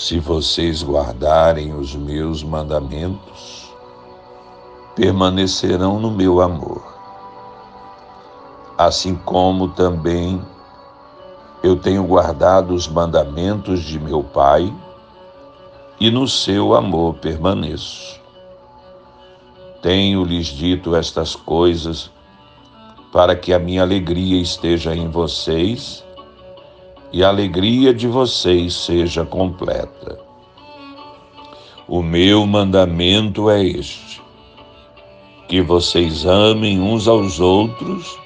Se vocês guardarem os meus mandamentos, permanecerão no meu amor. Assim como também eu tenho guardado os mandamentos de meu Pai e no seu amor permaneço. Tenho-lhes dito estas coisas para que a minha alegria esteja em vocês e a alegria de vocês seja completa. O meu mandamento é este: que vocês amem uns aos outros,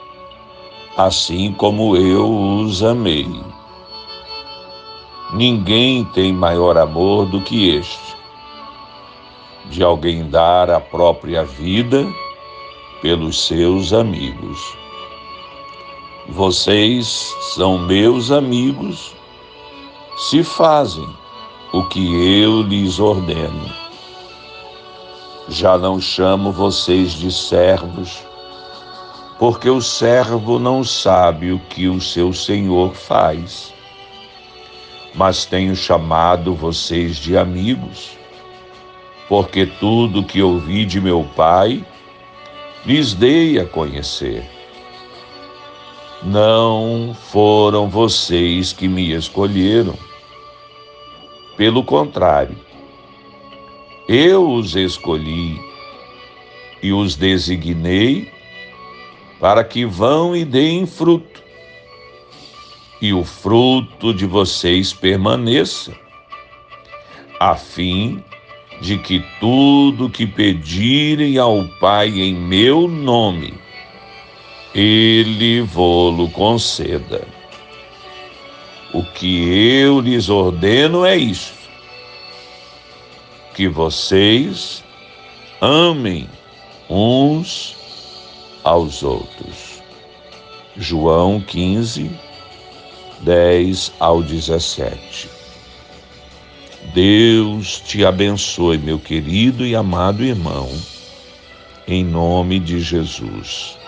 assim como eu os amei. Ninguém tem maior amor do que este, de alguém dar a própria vida pelos seus amigos. Vocês são meus amigos se fazem o que eu lhes ordeno. Já não chamo vocês de servos, porque o servo não sabe o que o seu senhor faz. Mas tenho chamado vocês de amigos, porque tudo que ouvi de meu Pai lhes dei a conhecer. Não foram vocês que me escolheram. Pelo contrário, eu os escolhi e os designei para que vão e deem fruto, e o fruto de vocês permaneça, a fim de que tudo que pedirem ao Pai em meu nome, ele vô-lo conceda. O que eu lhes ordeno é isto: que vocês amem uns aos outros. João 15, 10 ao 17. Deus te abençoe, meu querido e amado irmão, em nome de Jesus.